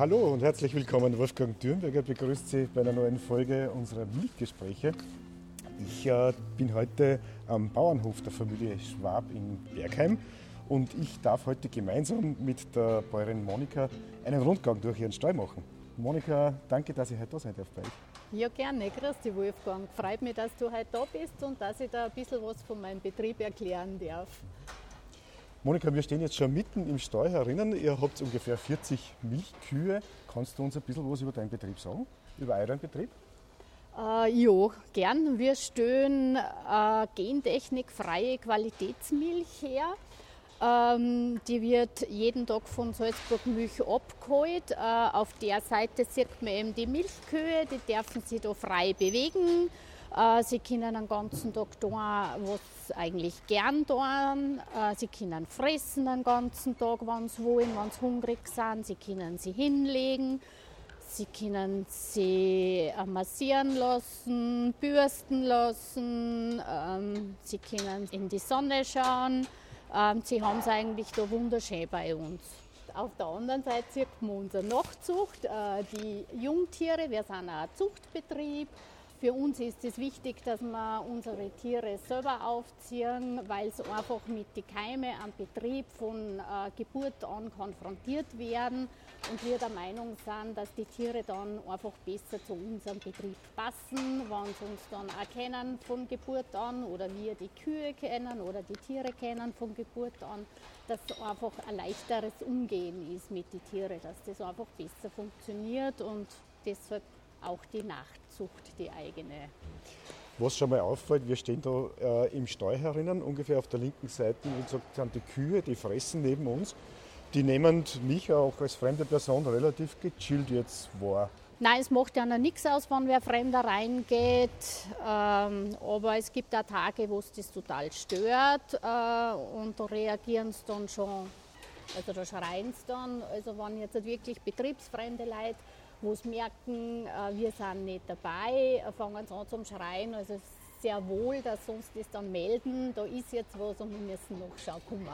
Hallo und herzlich willkommen. Wolfgang Dürnberger begrüßt Sie bei einer neuen Folge unserer Milchgespräche. Ich äh, bin heute am Bauernhof der Familie Schwab in Bergheim und ich darf heute gemeinsam mit der Bäuerin Monika einen Rundgang durch ihren Stall machen. Monika, danke, dass ich heute da sein darf bei euch. Ja, gerne. Grüß dich, Wolfgang. Freut mich, dass du heute da bist und dass ich da ein bisschen was von meinem Betrieb erklären darf. Monika, wir stehen jetzt schon mitten im Stall herinnen. Ihr habt ungefähr 40 Milchkühe. Kannst du uns ein bisschen was über deinen Betrieb sagen? Über euren Betrieb? Äh, ja, gern. Wir stellen äh, gentechnikfreie Qualitätsmilch her. Ähm, die wird jeden Tag von Salzburg Milch abgeholt. Äh, auf der Seite sieht man eben die Milchkühe, die dürfen sich da frei bewegen. Äh, sie können den ganzen Tag tun, was sie eigentlich gern tun. Äh, sie können fressen den ganzen Tag, wenn sie wollen, wenn sie hungrig sind. Sie können sie hinlegen. Sie können sie äh, massieren lassen, bürsten lassen. Ähm, sie können in die Sonne schauen. Ähm, sie haben es eigentlich da wunderschön bei uns. Auf der anderen Seite sieht man unsere Nachzucht, äh, die Jungtiere. Wir sind auch ein Zuchtbetrieb. Für uns ist es wichtig, dass wir unsere Tiere selber aufziehen, weil sie einfach mit den Keime am Betrieb von äh, Geburt an konfrontiert werden und wir der Meinung sind, dass die Tiere dann einfach besser zu unserem Betrieb passen, wenn sie uns dann auch kennen von Geburt an oder wir die Kühe kennen oder die Tiere kennen von Geburt an, dass einfach ein leichteres Umgehen ist mit den Tieren, dass das einfach besser funktioniert und deshalb auch die Nachtzucht, die eigene. Was schon mal auffällt, wir stehen da äh, im Stall herinnen, ungefähr auf der linken Seite, wie gesagt, sind die Kühe, die fressen neben uns. Die nehmen mich auch als fremde Person relativ gechillt jetzt wahr. Nein, es macht ja noch nichts aus, wenn wer Fremder reingeht. Ähm, aber es gibt auch Tage, wo es das total stört äh, und da reagieren sie dann schon, also da schreien sie dann. Also wenn jetzt wirklich betriebsfremde Leute wo sie merken, äh, wir sind nicht dabei, äh, fangen sie an zum Schreien. Also sehr wohl, dass sie uns das dann melden, da ist jetzt was und wir müssen noch schauen kommen.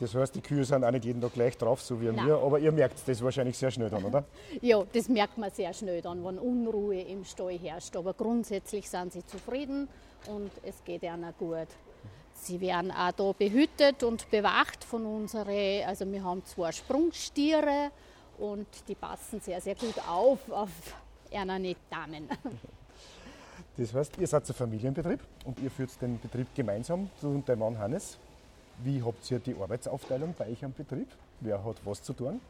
Das heißt, die Kühe sind auch nicht jeden Tag gleich drauf, so wie Nein. wir, aber ihr merkt das wahrscheinlich sehr schnell dann, oder? ja, das merkt man sehr schnell dann, wenn Unruhe im Stall herrscht. Aber grundsätzlich sind sie zufrieden und es geht ihnen gut. Sie werden auch da behütet und bewacht von unseren, also wir haben zwei Sprungstiere, und die passen sehr, sehr gut auf auf ernenne Damen. Das heißt, ihr seid ein Familienbetrieb und ihr führt den Betrieb gemeinsam, du und dein Mann Hannes. Wie habt ihr die Arbeitsaufteilung bei euch am Betrieb? Wer hat was zu tun?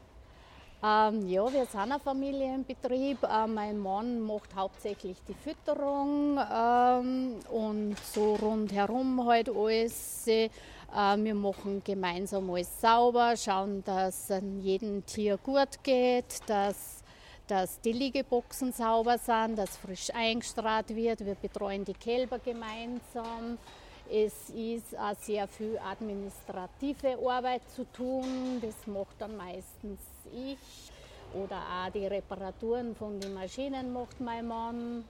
Ähm, ja, wir sind ein Familienbetrieb. Äh, mein Mann macht hauptsächlich die Fütterung ähm, und so rundherum halt alles. Äh, wir machen gemeinsam alles sauber, schauen, dass es jedem Tier gut geht, dass, dass die Liegeboxen sauber sind, dass frisch eingestrahlt wird. Wir betreuen die Kälber gemeinsam. Es ist auch sehr viel administrative Arbeit zu tun. Das macht dann meistens ich. Oder auch die Reparaturen von den Maschinen macht mein Mann.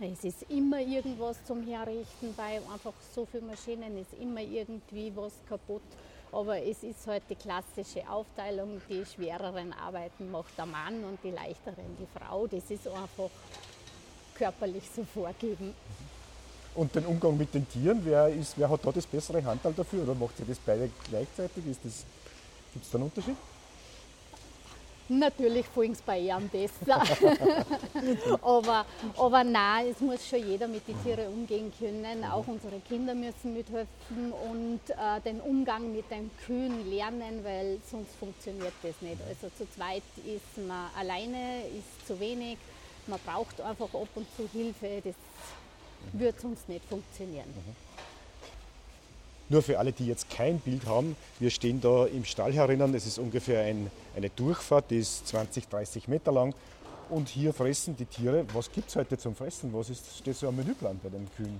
Es ist immer irgendwas zum Herrichten bei einfach so vielen Maschinen, ist immer irgendwie was kaputt. Aber es ist halt die klassische Aufteilung, die schwereren Arbeiten macht der Mann und die leichteren die Frau. Das ist einfach körperlich so vorgeben. Und den Umgang mit den Tieren, wer, ist, wer hat da das bessere Handteil dafür oder macht ihr das beide gleichzeitig? Gibt es da einen Unterschied? Natürlich folgen es bei ihm besser. aber, aber nein, es muss schon jeder mit den Tieren umgehen können. Auch unsere Kinder müssen mithelfen und äh, den Umgang mit den Kühen lernen, weil sonst funktioniert das nicht. Also zu zweit ist man alleine, ist zu wenig. Man braucht einfach ab und zu Hilfe. Das wird sonst nicht funktionieren. Mhm. Nur für alle, die jetzt kein Bild haben, wir stehen da im Stall herinnen. Es ist ungefähr ein, eine Durchfahrt, die ist 20, 30 Meter lang. Und hier fressen die Tiere. Was gibt es heute zum Fressen? Was ist, steht so am Menüplan bei den Kühen?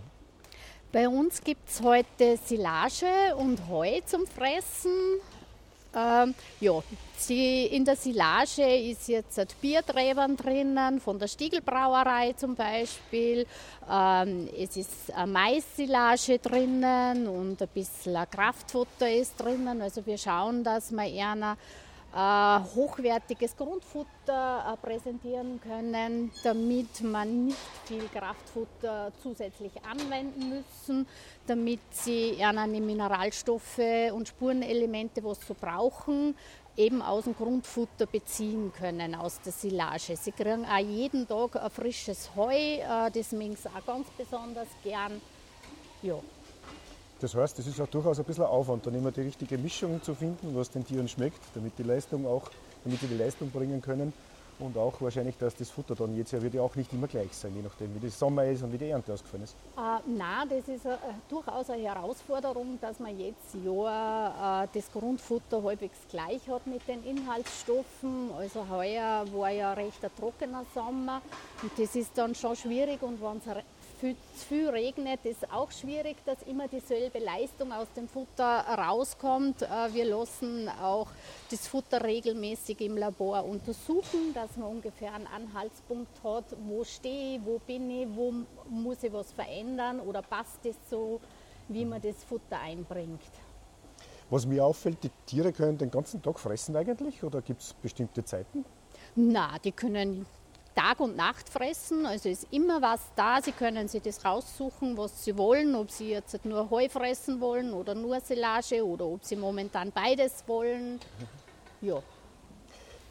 Bei uns gibt es heute Silage und Heu zum Fressen. Ähm, ja, sie, in der Silage ist jetzt Bierträbern drinnen, von der Stiegelbrauerei zum Beispiel. Ähm, es ist eine Mais-Silage drinnen und ein bisschen Kraftfutter ist drinnen. Also wir schauen, dass wir eher hochwertiges Grundfutter äh, präsentieren können, damit man nicht viel Kraftfutter zusätzlich anwenden müssen, damit sie eine Mineralstoffe und Spurenelemente, was sie brauchen, eben aus dem Grundfutter beziehen können, aus der Silage. Sie kriegen auch jeden Tag ein frisches Heu, äh, das mögen sie auch ganz besonders gern. Ja. Das heißt, es ist auch durchaus ein bisschen Aufwand, dann immer die richtige Mischung zu finden, was den Tieren schmeckt, damit die Leistung auch, damit sie die Leistung bringen können. Und auch wahrscheinlich, dass das Futter dann jetzt ja wird ja auch nicht immer gleich sein, je nachdem, wie das Sommer ist und wie die Ernte ausgefallen ist. Äh, nein, das ist äh, durchaus eine Herausforderung, dass man jetzt ja äh, das Grundfutter halbwegs gleich hat mit den Inhaltsstoffen. Also heuer war ja recht ein trockener Sommer und das ist dann schon schwierig und wenn es viel, zu viel regnet, ist auch schwierig, dass immer dieselbe Leistung aus dem Futter rauskommt. Äh, wir lassen auch das Futter regelmäßig im Labor untersuchen, dass man ungefähr einen Anhaltspunkt hat, wo stehe ich, wo bin ich, wo muss ich was verändern oder passt es so, wie man das Futter einbringt. Was mir auffällt, die Tiere können den ganzen Tag fressen eigentlich oder gibt es bestimmte Zeiten? Na, die können Tag und Nacht fressen. Also ist immer was da. Sie können sich das raussuchen, was Sie wollen. Ob Sie jetzt nur Heu fressen wollen oder nur Silage oder ob Sie momentan beides wollen. Ja.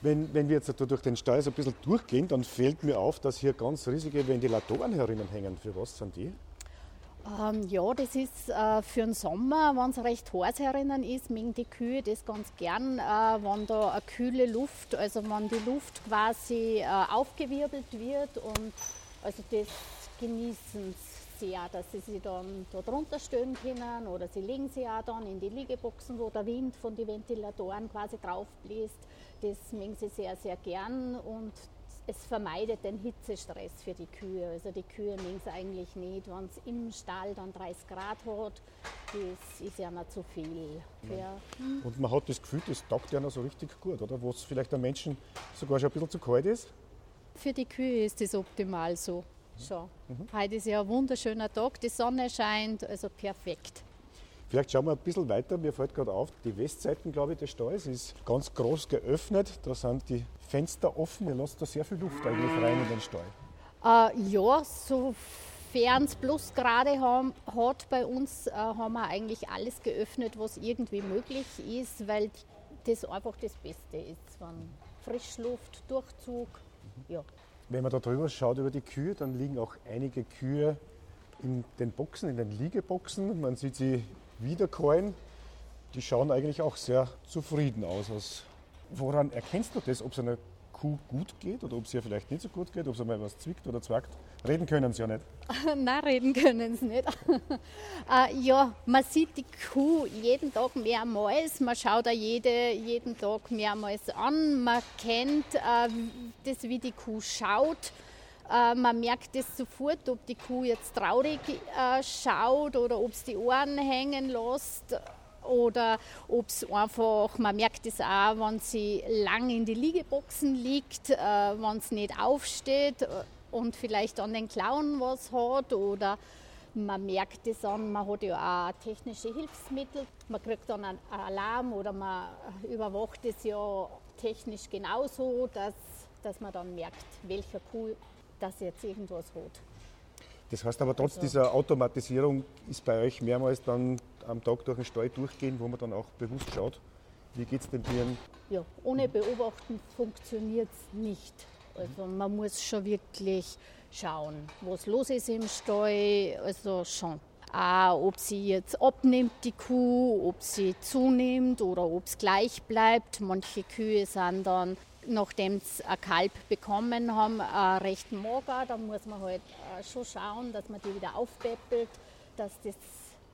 Wenn, wenn wir jetzt durch den Stall so ein bisschen durchgehen, dann fällt mir auf, dass hier ganz riesige Ventilatoren herinnen Für was sind die? Ähm, ja, das ist äh, für den Sommer, wenn es recht heiß herinnen ist, mögen die Kühe das ganz gern, äh, wenn da eine kühle Luft, also wenn die Luft quasi äh, aufgewirbelt wird und also das genießen sie sehr, dass sie sich dann da drunter stellen können oder sie legen sie auch dann in die Liegeboxen, wo der Wind von den Ventilatoren quasi drauf bläst. Das mögen sie sehr, sehr gern und es vermeidet den Hitzestress für die Kühe. Also die Kühe mögen es eigentlich nicht, wenn es im Stall dann 30 Grad hat. Das ist ja noch zu viel. Ja. Und man hat das Gefühl, das taugt ja noch so richtig gut, oder? Wo es vielleicht den Menschen sogar schon ein bisschen zu kalt ist. Für die Kühe ist das optimal so. Schon. Mhm. Heute ist ja ein wunderschöner Tag, die Sonne scheint, also perfekt. Vielleicht schauen wir ein bisschen weiter. Mir fällt gerade auf, die Westseiten, glaube ich, des Stalls ist ganz groß geöffnet. Da sind die Fenster offen. Ihr lasst da sehr viel Luft eigentlich rein in den Stall. Äh, ja, sofern es Plusgrade haben, hat bei uns, äh, haben wir eigentlich alles geöffnet, was irgendwie möglich ist, weil das einfach das Beste ist. Wenn Frischluft, Durchzug, ja. Wenn man da drüber schaut über die Kühe, dann liegen auch einige Kühe in den Boxen, in den Liegeboxen. Man sieht sie wiederkäuen. Die schauen eigentlich auch sehr zufrieden aus. Woran erkennst du das, ob es einer Kuh gut geht oder ob es ihr vielleicht nicht so gut geht, ob sie mal was zwickt oder zwackt? Reden können sie ja nicht. Nein, reden können sie nicht. äh, ja, man sieht die Kuh jeden Tag mehrmals, man schaut auch jede, jeden Tag mehrmals an, man kennt äh, das, wie die Kuh schaut. Äh, man merkt es sofort, ob die Kuh jetzt traurig äh, schaut oder ob es die Ohren hängen lässt oder ob es einfach, man merkt es auch, wenn sie lang in die Liegeboxen liegt, äh, wenn es nicht aufsteht und vielleicht an den Klauen was hat oder man merkt es an, man hat ja auch technische Hilfsmittel, man kriegt dann einen Alarm oder man überwacht es ja technisch genauso, dass, dass man dann merkt, welcher Kuh das jetzt irgendwas hat. Das heißt aber trotz also, dieser Automatisierung ist bei euch mehrmals dann am Tag durch den Stall durchgehen, wo man dann auch bewusst schaut, wie geht es den Tieren? Ja, ohne Beobachten funktioniert es nicht. Also man muss schon wirklich schauen, was los ist im Stall. Also schon. Auch, ob sie jetzt abnimmt, die Kuh, ob sie zunimmt oder ob es gleich bleibt. Manche Kühe sind dann nachdem sie ein Kalb bekommen haben, recht mager. Da muss man halt äh, schon schauen, dass man die wieder aufpäppelt, dass das,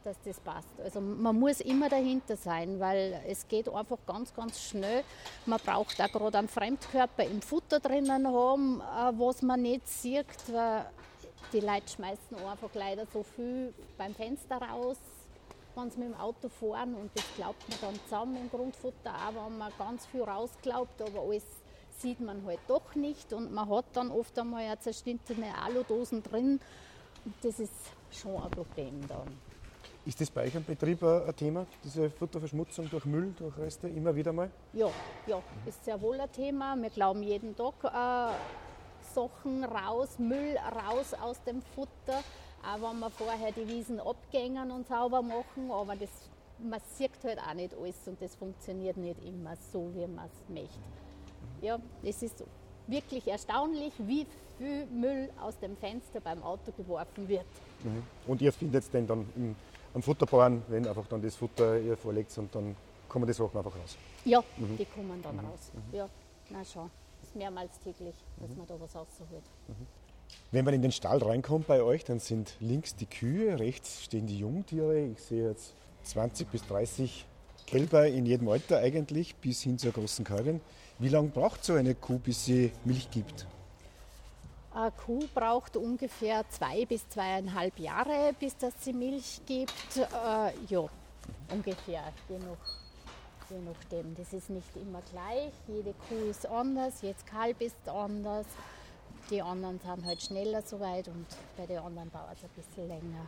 dass das passt. Also man muss immer dahinter sein, weil es geht einfach ganz, ganz schnell. Man braucht auch gerade einen Fremdkörper im Futter drinnen haben, äh, was man nicht sieht. Die Leute schmeißen einfach leider so viel beim Fenster raus wenn sie mit dem Auto fahren und das glaubt man dann zusammen im Grundfutter auch, wenn man ganz viel rausglaubt, aber alles sieht man halt doch nicht und man hat dann oft einmal ja zerschnittene Aludosen drin. Das ist schon ein Problem dann. Ist das bei euch am Betrieb ein Thema, diese Futterverschmutzung durch Müll, durch Reste, immer wieder mal? Ja, ja, ist sehr wohl ein Thema. Wir glauben jeden Tag äh, Sachen raus, Müll raus aus dem Futter. Auch wenn wir vorher die Wiesen abgängen und sauber machen, aber das, man sieht halt auch nicht alles und das funktioniert nicht immer so, wie man es möchte. Ja, es ist wirklich erstaunlich, wie viel Müll aus dem Fenster beim Auto geworfen wird. Mhm. Und ihr findet es denn dann im am Futterbauern, wenn einfach dann das Futter ihr vorlegt und dann kommen die Sachen einfach raus. Ja, mhm. die kommen dann mhm. raus. Mhm. Ja, na schon. Das ist mehrmals täglich, dass mhm. man da was rausholt. Mhm. Wenn man in den Stall reinkommt bei euch, dann sind links die Kühe, rechts stehen die Jungtiere. Ich sehe jetzt 20 bis 30 Kälber in jedem Alter eigentlich, bis hin zur großen Kalbin. Wie lange braucht so eine Kuh, bis sie Milch gibt? Eine Kuh braucht ungefähr zwei bis zweieinhalb Jahre, bis das sie Milch gibt. Äh, ja, ungefähr, je, je nachdem. Das ist nicht immer gleich. Jede Kuh ist anders, jetzt Kalb ist anders. Die anderen sind halt schneller soweit und bei den anderen dauert es ein bisschen länger.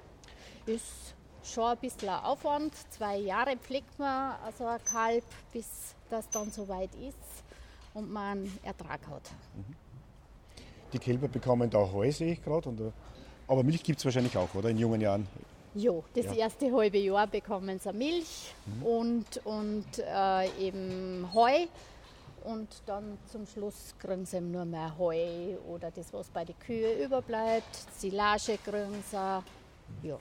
Ist schon ein bisschen Aufwand. Zwei Jahre pflegt man also ein Kalb, bis das dann soweit ist und man Ertrag hat. Mhm. Die Kälber bekommen da Heu, sehe ich gerade. Äh, aber Milch gibt es wahrscheinlich auch, oder? In jungen Jahren. Ja, das ja. erste halbe Jahr bekommen sie Milch mhm. und, und äh, eben Heu. Und dann zum Schluss kriegen sie nur mehr Heu oder das, was bei den Kühen überbleibt. Silage kriegen sie. Ja.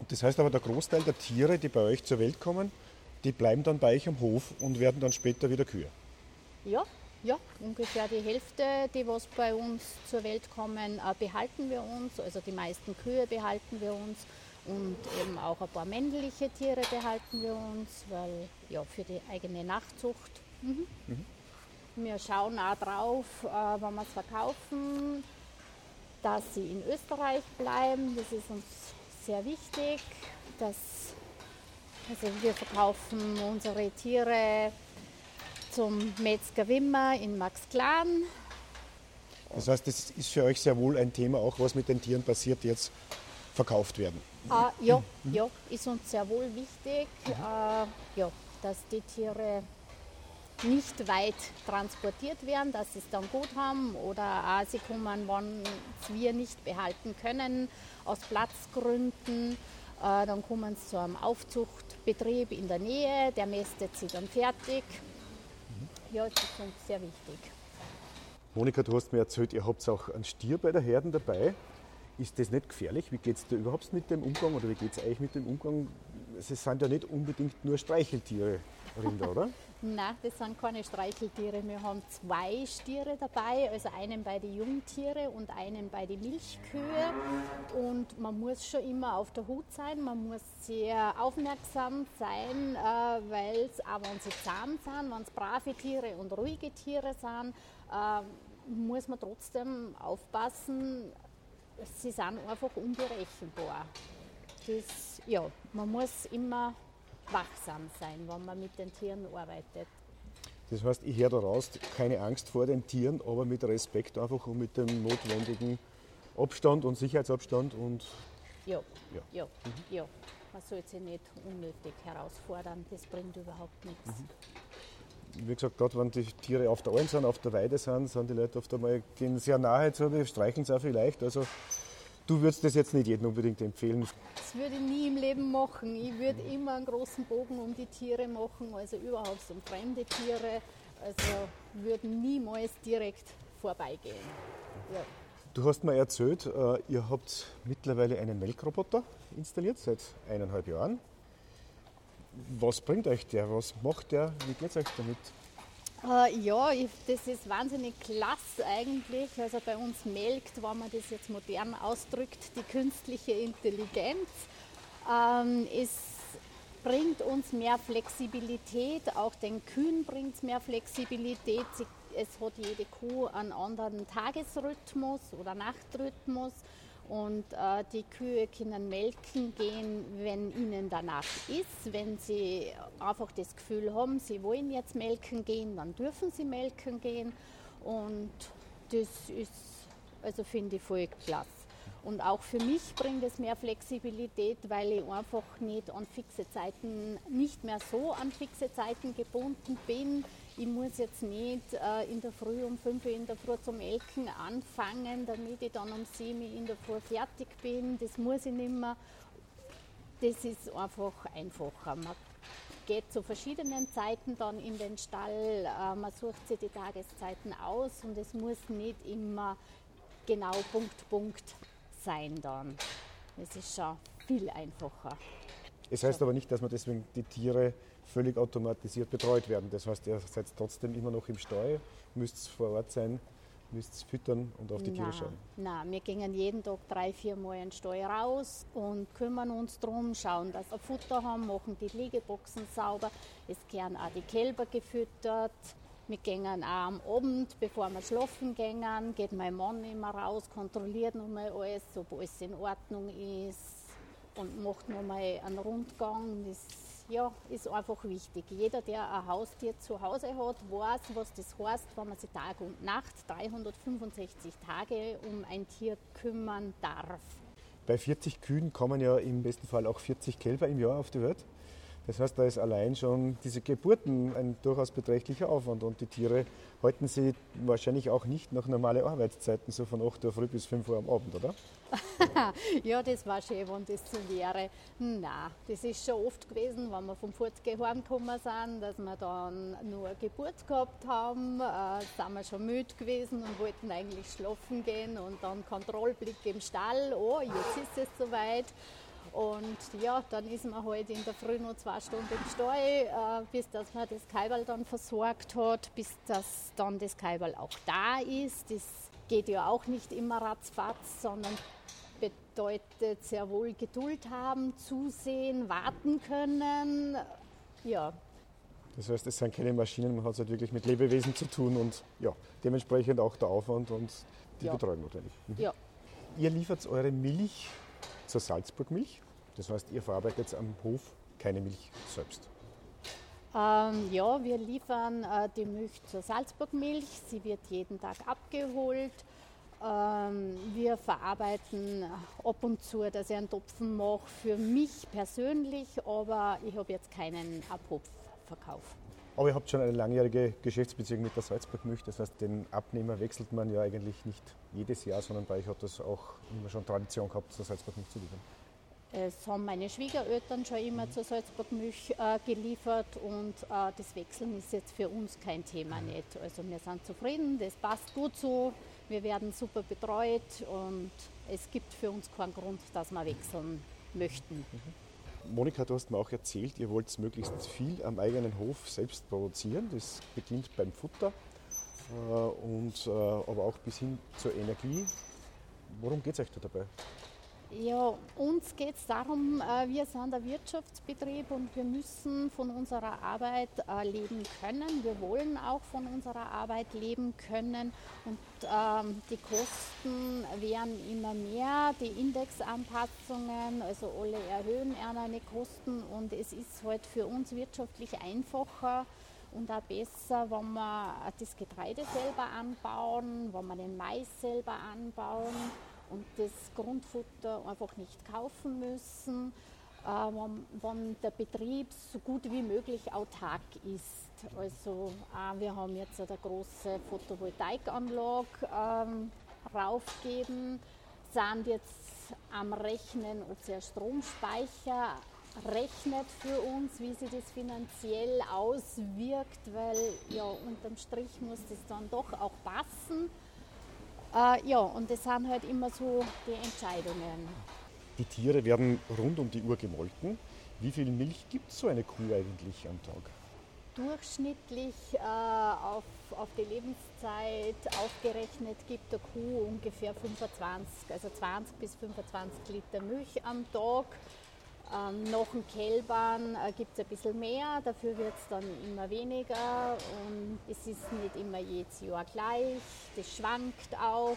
Und das heißt aber, der Großteil der Tiere, die bei euch zur Welt kommen, die bleiben dann bei euch am Hof und werden dann später wieder Kühe. Ja, ja, ungefähr die Hälfte, die was bei uns zur Welt kommen, äh, behalten wir uns. Also die meisten Kühe behalten wir uns und eben auch ein paar männliche Tiere behalten wir uns, weil ja für die eigene Nachzucht. Mhm. Mhm. Wir schauen auch drauf, äh, wenn wir es verkaufen, dass sie in Österreich bleiben. Das ist uns sehr wichtig. Dass, also wir verkaufen unsere Tiere zum Metzger Wimmer in Max Klan. Das heißt, das ist für euch sehr wohl ein Thema, auch was mit den Tieren passiert, die jetzt verkauft werden. Ah, ja, ja, ist uns sehr wohl wichtig, mhm. ja, dass die Tiere nicht weit transportiert werden, dass sie es dann gut haben oder auch sie kommen, wenn wir nicht behalten können, aus Platzgründen. Äh, dann kommen sie zu einem Aufzuchtbetrieb in der Nähe, der mästet sie dann fertig ja, das ist uns sehr wichtig. Monika, du hast mir erzählt, ihr habt auch einen Stier bei der Herden dabei. Ist das nicht gefährlich? Wie geht es dir überhaupt mit dem Umgang oder wie geht es euch mit dem Umgang? Es sind ja nicht unbedingt nur Streicheltiere, Rinder, oder? Nein, das sind keine Streicheltiere. Wir haben zwei Stiere dabei, also einen bei den Jungtiere und einen bei den Milchkühe. Und man muss schon immer auf der Hut sein, man muss sehr aufmerksam sein, äh, weil es, auch wenn sie zahm sind, wenn es brave Tiere und ruhige Tiere sind, äh, muss man trotzdem aufpassen, sie sind einfach unberechenbar. Das, ja, man muss immer wachsam sein, wenn man mit den Tieren arbeitet. Das heißt, ich höre daraus, keine Angst vor den Tieren, aber mit Respekt einfach und mit dem notwendigen Abstand und Sicherheitsabstand und ja, ja, ja, mhm. ja. Man soll sie nicht unnötig herausfordern, das bringt überhaupt nichts. Mhm. Wie gesagt, gerade wenn die Tiere auf der Alm sind, auf der Weide sind, sind die Leute oft einmal gehen sehr nahe zu, wir streicheln es auch vielleicht. Also Du würdest das jetzt nicht jedem unbedingt empfehlen? Das würde ich nie im Leben machen. Ich würde immer einen großen Bogen um die Tiere machen, also überhaupt um fremde Tiere. Also würden niemals direkt vorbeigehen. Ja. Du hast mir erzählt, äh, ihr habt mittlerweile einen Melkroboter installiert seit eineinhalb Jahren. Was bringt euch der? Was macht der? Wie geht es euch damit? Äh, ja, das ist wahnsinnig klasse eigentlich. Also bei uns melkt, wenn man das jetzt modern ausdrückt, die künstliche Intelligenz. Ähm, es bringt uns mehr Flexibilität, auch den Kühen bringt es mehr Flexibilität. Es hat jede Kuh einen anderen Tagesrhythmus oder Nachtrhythmus. Und äh, die Kühe können melken gehen, wenn ihnen danach ist. Wenn sie einfach das Gefühl haben, sie wollen jetzt melken gehen, dann dürfen sie melken gehen. Und das ist, also finde ich voll klasse. Und auch für mich bringt es mehr Flexibilität, weil ich einfach nicht an fixe Zeiten, nicht mehr so an fixe Zeiten gebunden bin. Ich muss jetzt nicht äh, in der Früh um 5 Uhr in der Früh zum Elken anfangen, damit ich dann um 7 Uhr in der Früh fertig bin. Das muss ich nicht mehr. Das ist einfach einfacher. Man geht zu verschiedenen Zeiten dann in den Stall, äh, man sucht sich die Tageszeiten aus und es muss nicht immer genau Punkt, Punkt sein dann. Es ist schon viel einfacher. Es heißt aber nicht, dass man deswegen die Tiere völlig automatisiert betreut werden. Das heißt, ihr seid trotzdem immer noch im Stall, müsst vor Ort sein, müsst füttern und auf die Tiere schauen. Nein, wir gehen jeden Tag drei, vier Mal in den Stall raus und kümmern uns darum, schauen, dass wir Futter haben, machen die Liegeboxen sauber. Es werden auch die Kälber gefüttert. Wir gehen auch am Abend, bevor wir schlafen gehen, geht mein Mann immer raus, kontrolliert nochmal alles, ob alles in Ordnung ist und macht nochmal einen Rundgang. Das ja, ist einfach wichtig. Jeder, der ein Haustier zu Hause hat, weiß, was das heißt, wenn man sich Tag und Nacht 365 Tage um ein Tier kümmern darf. Bei 40 Kühen kommen ja im besten Fall auch 40 Kälber im Jahr auf die Welt. Das heißt, da ist allein schon diese Geburten ein durchaus beträchtlicher Aufwand und die Tiere halten sie wahrscheinlich auch nicht nach normalen Arbeitszeiten, so von 8 Uhr früh bis 5 Uhr am Abend, oder? ja, das war schön, wenn das so wäre. Nein, das ist schon oft gewesen, wenn wir vom Fortgehen heimgekommen sind, dass wir dann nur eine Geburt gehabt haben, äh, sind wir schon müde gewesen und wollten eigentlich schlafen gehen und dann Kontrollblick im Stall, oh, jetzt ist es soweit. Und ja, dann ist man halt in der Früh noch zwei Stunden im Stall, äh, bis dass man das Kaiberl dann versorgt hat, bis dass dann das Kaiberl auch da ist. Das geht ja auch nicht immer ratzfatz, sondern bedeutet sehr wohl Geduld haben, zusehen, warten können. Ja. Das heißt, es sind keine Maschinen, man hat es halt wirklich mit Lebewesen zu tun und ja, dementsprechend auch der Aufwand und die ja. Betreuung notwendig. Mhm. Ja. Ihr liefert eure Milch zur Salzburgmilch. Das heißt, ihr verarbeitet am Hof keine Milch selbst. Ähm, ja, wir liefern äh, die Milch zur Salzburgmilch. Sie wird jeden Tag abgeholt. Ähm, wir verarbeiten ab und zu, dass ich einen Topfen mache für mich persönlich, aber ich habe jetzt keinen Abhopfverkauf. Aber ihr habt schon eine langjährige Geschäftsbeziehung mit der Salzburgmilch. Das heißt, den Abnehmer wechselt man ja eigentlich nicht jedes Jahr, sondern bei euch hat das auch immer schon Tradition gehabt, zur Salzburgmilch zu liefern. Es haben meine Schwiegereltern schon immer mhm. zur Salzburgmilch äh, geliefert und äh, das Wechseln ist jetzt für uns kein Thema nicht. Also wir sind zufrieden, das passt gut so, wir werden super betreut und es gibt für uns keinen Grund, dass wir wechseln möchten. Mhm. Monika, du hast mir auch erzählt, ihr wollt möglichst viel am eigenen Hof selbst produzieren. Das beginnt beim Futter äh, und äh, aber auch bis hin zur Energie. Worum geht es euch da dabei? Ja, uns geht es darum, äh, wir sind ein Wirtschaftsbetrieb und wir müssen von unserer Arbeit äh, leben können. Wir wollen auch von unserer Arbeit leben können. Und ähm, die Kosten werden immer mehr, die Indexanpassungen, also alle erhöhen eine Kosten. Und es ist halt für uns wirtschaftlich einfacher und auch besser, wenn wir das Getreide selber anbauen, wenn wir den Mais selber anbauen und das Grundfutter einfach nicht kaufen müssen, äh, wenn, der Betrieb so gut wie möglich autark ist. Also äh, wir haben jetzt eine große Photovoltaikanlage ähm, raufgeben, sind jetzt am Rechnen, ob ein Stromspeicher rechnet für uns, wie sich das finanziell auswirkt, weil ja unterm Strich muss das dann doch auch passen. Äh, ja, und das sind halt immer so die Entscheidungen. Die Tiere werden rund um die Uhr gemolken. Wie viel Milch gibt so eine Kuh eigentlich am Tag? Durchschnittlich äh, auf, auf die Lebenszeit aufgerechnet gibt eine Kuh ungefähr 25, also 20 bis 25 Liter Milch am Tag. Ähm, nach den Kälbern äh, gibt es ein bisschen mehr, dafür wird es dann immer weniger und es ist nicht immer jedes Jahr gleich, das schwankt auch.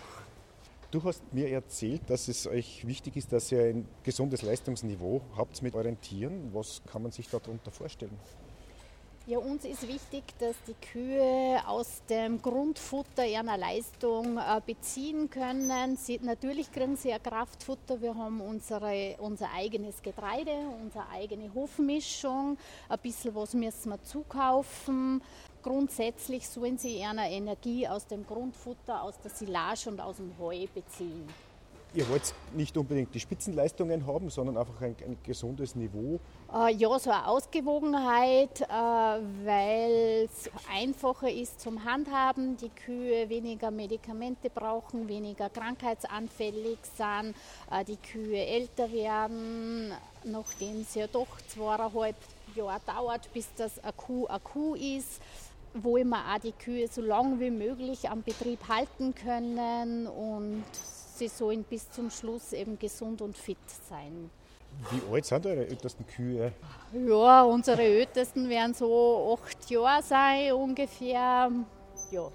Du hast mir erzählt, dass es euch wichtig ist, dass ihr ein gesundes Leistungsniveau habt mit euren Tieren. Was kann man sich darunter vorstellen? Ja, uns ist wichtig, dass die Kühe aus dem Grundfutter ihrer Leistung äh, beziehen können. Sie, natürlich kriegen sie ja Kraftfutter. Wir haben unsere, unser eigenes Getreide, unsere eigene Hofmischung. Ein bisschen was müssen wir zukaufen. Grundsätzlich sollen sie ihre Energie aus dem Grundfutter, aus der Silage und aus dem Heu beziehen. Ihr wollt nicht unbedingt die Spitzenleistungen haben, sondern einfach ein, ein gesundes Niveau. Äh, ja, so eine Ausgewogenheit, äh, weil es einfacher ist zum Handhaben, die Kühe weniger Medikamente brauchen, weniger krankheitsanfällig sind, äh, die Kühe älter werden, nachdem es ja doch zweieinhalb Jahre dauert, bis das eine Kuh eine Kuh ist wollen wir auch die Kühe so lange wie möglich am Betrieb halten können und sie sollen bis zum Schluss eben gesund und fit sein. Wie alt sind eure ältesten Kühe? Ja, unsere ältesten werden so acht Jahre sein ungefähr. Ja.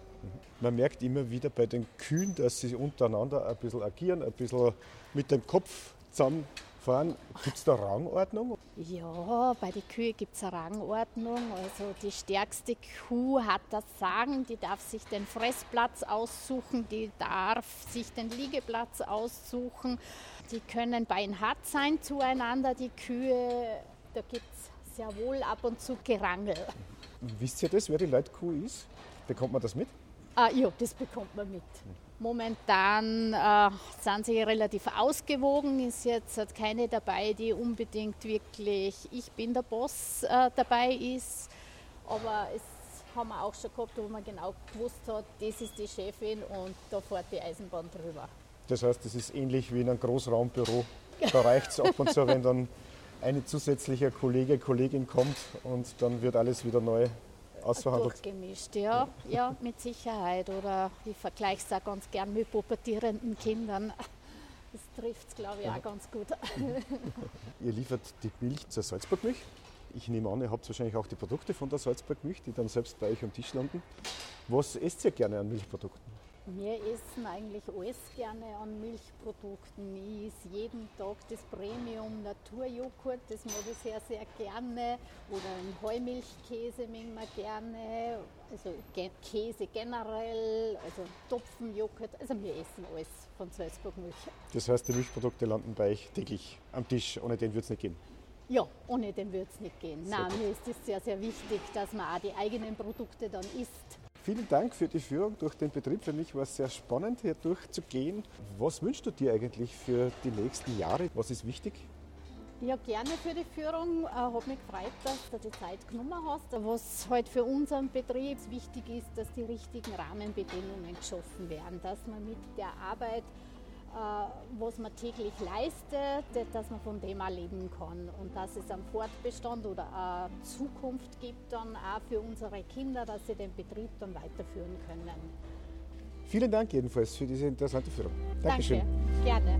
Man merkt immer wieder bei den Kühen, dass sie untereinander ein bisschen agieren, ein bisschen mit dem Kopf zusammen fahren. Gibt es da Rangordnung? Ja, bei den Kühen gibt es eine Rangordnung. Also die stärkste Kuh hat das Sagen, die darf sich den Fressplatz aussuchen, die darf sich den Liegeplatz aussuchen. Die können beinhart sein zueinander, die Kühe. Da gibt es sehr wohl ab und zu Gerangel. Wisst ihr das, wer die Leitkuh ist? Bekommt man das mit? Ah, ja, das bekommt man mit. Momentan äh, sind sie relativ ausgewogen. Ist jetzt keine dabei, die unbedingt wirklich ich bin der Boss äh, dabei ist. Aber es haben wir auch schon gehabt, wo man genau gewusst hat, das ist die Chefin und da fährt die Eisenbahn drüber. Das heißt, es ist ähnlich wie in einem Großraumbüro. Da reicht es ab und zu, wenn dann eine zusätzliche Kollege, Kollegin kommt und dann wird alles wieder neu ausverhandelt? Durchgemischt, ja, ja, mit Sicherheit. Oder ich vergleiche es auch ganz gern mit pubertierenden Kindern. Das trifft es, glaube ich, auch ganz gut. ihr liefert die Milch zur Salzburgmilch. Ich nehme an, ihr habt wahrscheinlich auch die Produkte von der Salzburgmilch, die dann selbst bei euch am Tisch landen. Was esst ihr gerne an Milchprodukten? Wir essen eigentlich alles gerne an Milchprodukten. Ich esse jeden Tag das Premium Naturjoghurt, das mag ich sehr, sehr gerne. Oder einen Heumilchkäse mögen wir gerne. Also Käse generell, also Topfenjoghurt. Also wir essen alles von Salzburg Milch. Das heißt, die Milchprodukte landen bei euch täglich am Tisch. Ohne den würde es nicht gehen? Ja, ohne den würde es nicht gehen. Nein, mir ist es sehr, sehr wichtig, dass man auch die eigenen Produkte dann isst. Vielen Dank für die Führung durch den Betrieb. Für mich war es sehr spannend, hier durchzugehen. Was wünschst du dir eigentlich für die nächsten Jahre? Was ist wichtig? Ja, gerne für die Führung. Ich äh, habe mich gefreut, dass du die Zeit genommen hast. Was halt für unseren Betrieb wichtig ist, dass die richtigen Rahmenbedingungen geschaffen werden, dass man mit der Arbeit was man täglich leistet, dass man von dem auch leben kann und dass es einen Fortbestand oder eine Zukunft gibt dann auch für unsere Kinder, dass sie den Betrieb dann weiterführen können. Vielen Dank jedenfalls für diese interessante Führung. Dankeschön. Danke, gerne.